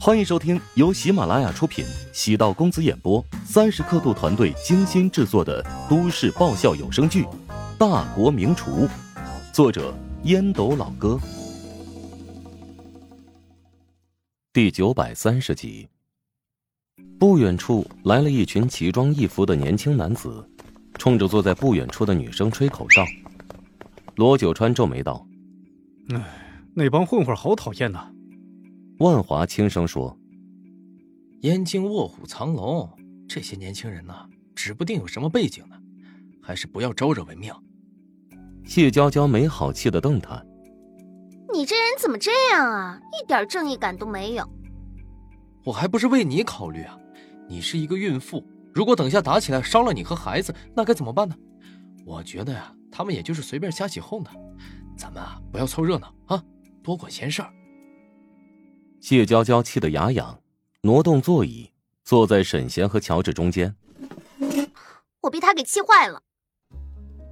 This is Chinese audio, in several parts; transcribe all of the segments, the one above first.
欢迎收听由喜马拉雅出品、喜道公子演播、三十刻度团队精心制作的都市爆笑有声剧《大国名厨》，作者烟斗老哥，第九百三十集。不远处来了一群奇装异服的年轻男子，冲着坐在不远处的女生吹口哨。罗九川皱眉道：“哎，那帮混混好讨厌呐！”万华轻声说：“燕京卧虎藏龙，这些年轻人呢，指不定有什么背景呢，还是不要招惹为妙。”谢娇娇没好气的瞪他：“你这人怎么这样啊？一点正义感都没有！我还不是为你考虑啊！你是一个孕妇，如果等下打起来伤了你和孩子，那该怎么办呢？我觉得呀，他们也就是随便瞎起哄的，咱们啊，不要凑热闹啊，多管闲事儿。”谢娇娇气得牙痒，挪动座椅，坐在沈贤和乔治中间。我被他给气坏了。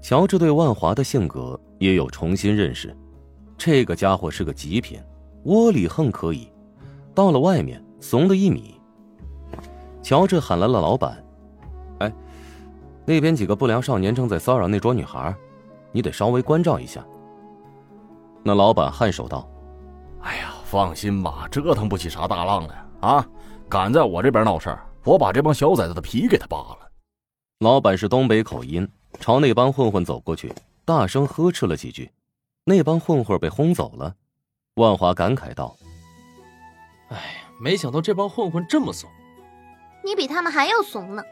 乔治对万华的性格也有重新认识，这个家伙是个极品，窝里横可以，到了外面怂的一米。乔治喊来了老板：“哎，那边几个不良少年正在骚扰那桌女孩，你得稍微关照一下。”那老板颔首道。放心吧，折腾不起啥大浪来啊！敢在我这边闹事儿，我把这帮小崽子的皮给他扒了。老板是东北口音，朝那帮混混走过去，大声呵斥了几句。那帮混混被轰走了。万华感慨道：“哎，没想到这帮混混这么怂。你比他们还要怂呢。”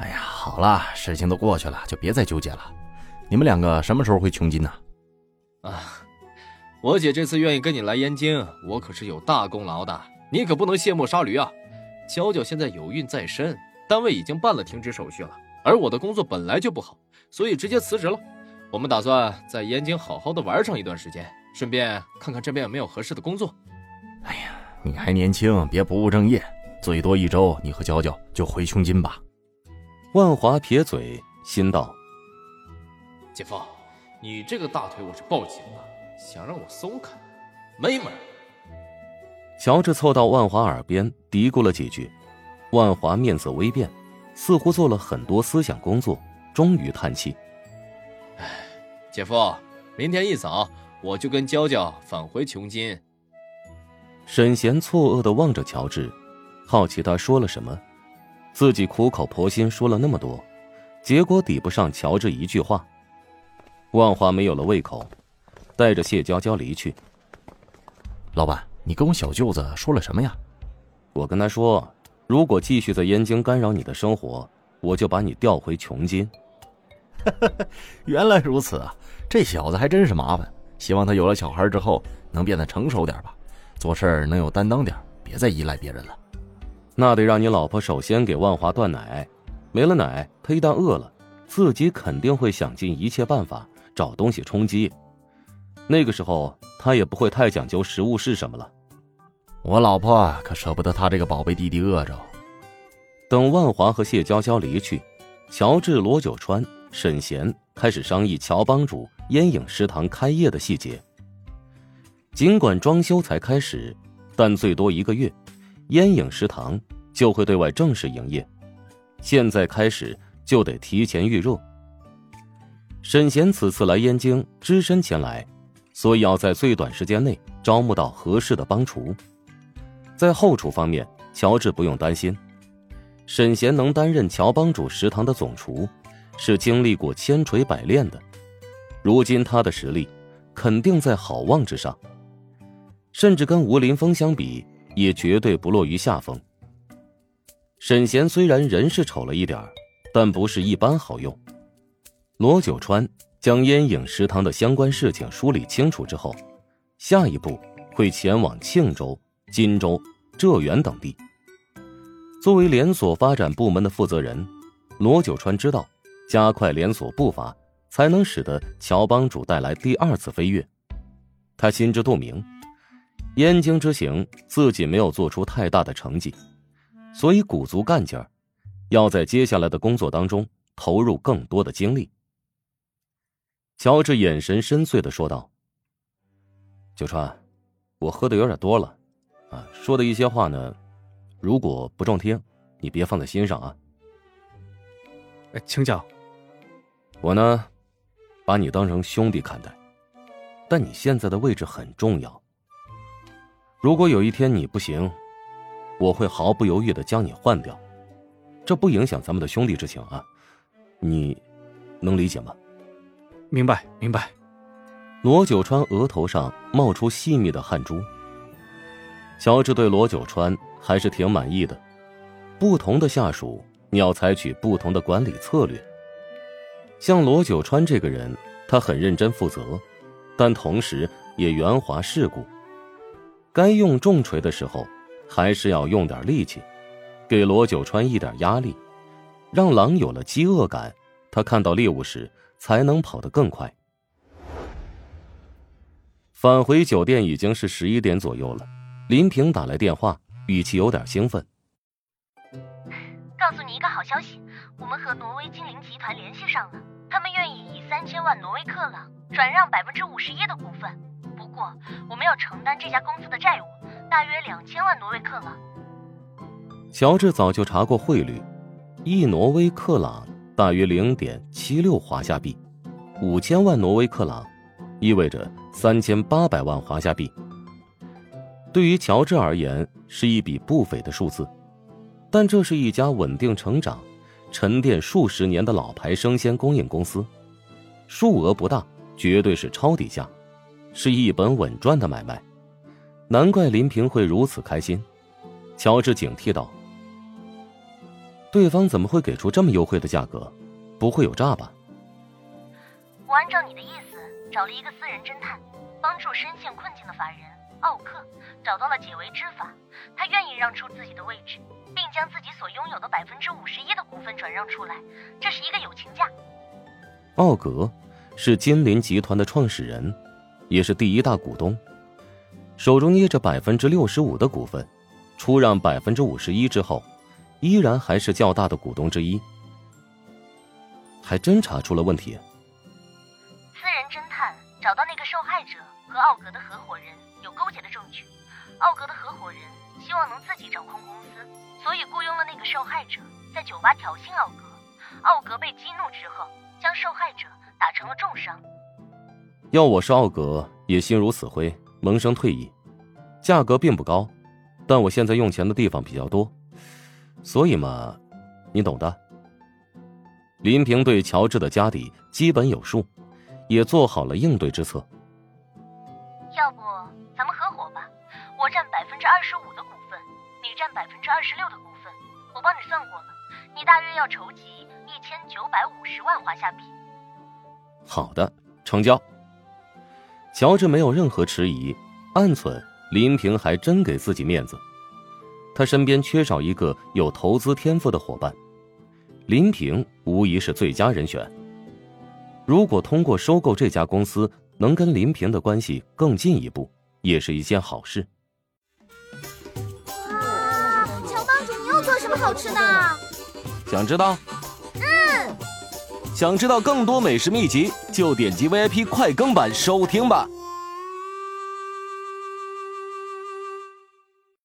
哎呀，好了，事情都过去了，就别再纠结了。你们两个什么时候回琼金呢？啊。我姐这次愿意跟你来燕京，我可是有大功劳的，你可不能卸磨杀驴啊！娇娇现在有孕在身，单位已经办了停职手续了，而我的工作本来就不好，所以直接辞职了。我们打算在燕京好好的玩上一段时间，顺便看看这边有没有合适的工作。哎呀，你还年轻，别不务正业，最多一周，你和娇娇就回胸襟吧。万华撇嘴，心道：姐夫，你这个大腿我是抱紧了。想让我松开，没门！乔治凑到万华耳边嘀咕了几句，万华面色微变，似乎做了很多思想工作，终于叹气：“哎，姐夫，明天一早我就跟娇娇返回琼金。”沈贤错愕的望着乔治，好奇他说了什么，自己苦口婆心说了那么多，结果抵不上乔治一句话。万华没有了胃口。带着谢娇娇离去。老板，你跟我小舅子说了什么呀？我跟他说，如果继续在燕京干扰你的生活，我就把你调回琼金。原来如此啊！这小子还真是麻烦。希望他有了小孩之后能变得成熟点吧，做事能有担当点，别再依赖别人了。那得让你老婆首先给万华断奶，没了奶，他一旦饿了，自己肯定会想尽一切办法找东西充饥。那个时候，他也不会太讲究食物是什么了。我老婆可舍不得他这个宝贝弟弟饿着。等万华和谢娇娇离去，乔治、罗九川、沈贤开始商议乔帮主烟影食堂开业的细节。尽管装修才开始，但最多一个月，烟影食堂就会对外正式营业。现在开始就得提前预热。沈贤此次来燕京，只身前来。所以要在最短时间内招募到合适的帮厨，在后厨方面，乔治不用担心，沈贤能担任乔帮主食堂的总厨，是经历过千锤百炼的，如今他的实力肯定在好望之上，甚至跟吴林峰相比，也绝对不落于下风。沈贤虽然人是丑了一点但不是一般好用。罗九川。将烟影食堂的相关事情梳理清楚之后，下一步会前往庆州、金州、浙源等地。作为连锁发展部门的负责人，罗九川知道，加快连锁步伐，才能使得乔帮主带来第二次飞跃。他心知肚明，燕京之行自己没有做出太大的成绩，所以鼓足干劲儿，要在接下来的工作当中投入更多的精力。乔治眼神深邃的说道：“九川，我喝的有点多了，啊，啊，说的一些话呢，如果不中听，你别放在心上啊。哎，请讲。我呢，把你当成兄弟看待，但你现在的位置很重要。如果有一天你不行，我会毫不犹豫的将你换掉，这不影响咱们的兄弟之情啊，你能理解吗？明白，明白。罗九川额头上冒出细密的汗珠。乔治对罗九川还是挺满意的。不同的下属，你要采取不同的管理策略。像罗九川这个人，他很认真负责，但同时也圆滑世故。该用重锤的时候，还是要用点力气，给罗九川一点压力，让狼有了饥饿感，他看到猎物时才能跑得更快。返回酒店已经是十一点左右了，林平打来电话，语气有点兴奋。告诉你一个好消息，我们和挪威精灵集团联系上了，他们愿意以三千万挪威克朗转让百分之五十一的股份。不过，我们要承担这家公司的债务，大约两千万挪威克朗。乔治早就查过汇率，一挪威克朗大约零点七六华夏币，五千万挪威克朗意味着。三千八百万华夏币，对于乔治而言是一笔不菲的数字，但这是一家稳定成长、沉淀数十年的老牌生鲜供应公司，数额不大，绝对是抄底价，是一本稳赚的买卖，难怪林平会如此开心。乔治警惕道：“对方怎么会给出这么优惠的价格？不会有诈吧？”我按照你的意思找了一个私人侦探。帮助深陷困境的法人奥克找到了解围之法，他愿意让出自己的位置，并将自己所拥有的百分之五十一的股份转让出来，这是一个友情价。奥格是金林集团的创始人，也是第一大股东，手中捏着百分之六十五的股份，出让百分之五十一之后，依然还是较大的股东之一，还真查出了问题。私人侦探找到那个受害者。和奥格的合伙人有勾结的证据，奥格的合伙人希望能自己掌控公司，所以雇佣了那个受害者在酒吧挑衅奥格。奥格被激怒之后，将受害者打成了重伤。要我是奥格，也心如死灰，萌生退意。价格并不高，但我现在用钱的地方比较多，所以嘛，你懂的。林平对乔治的家底基本有数，也做好了应对之策。要不咱们合伙吧，我占百分之二十五的股份，你占百分之二十六的股份。我帮你算过了，你大约要筹集一千九百五十万华夏币。好的，成交。乔治没有任何迟疑，暗存林平还真给自己面子，他身边缺少一个有投资天赋的伙伴，林平无疑是最佳人选。如果通过收购这家公司，能跟林平的关系更进一步，也是一件好事。哇，乔帮主，你又做什么好吃的？想知道？嗯。想知道更多美食秘籍，就点击 VIP 快更版收听吧。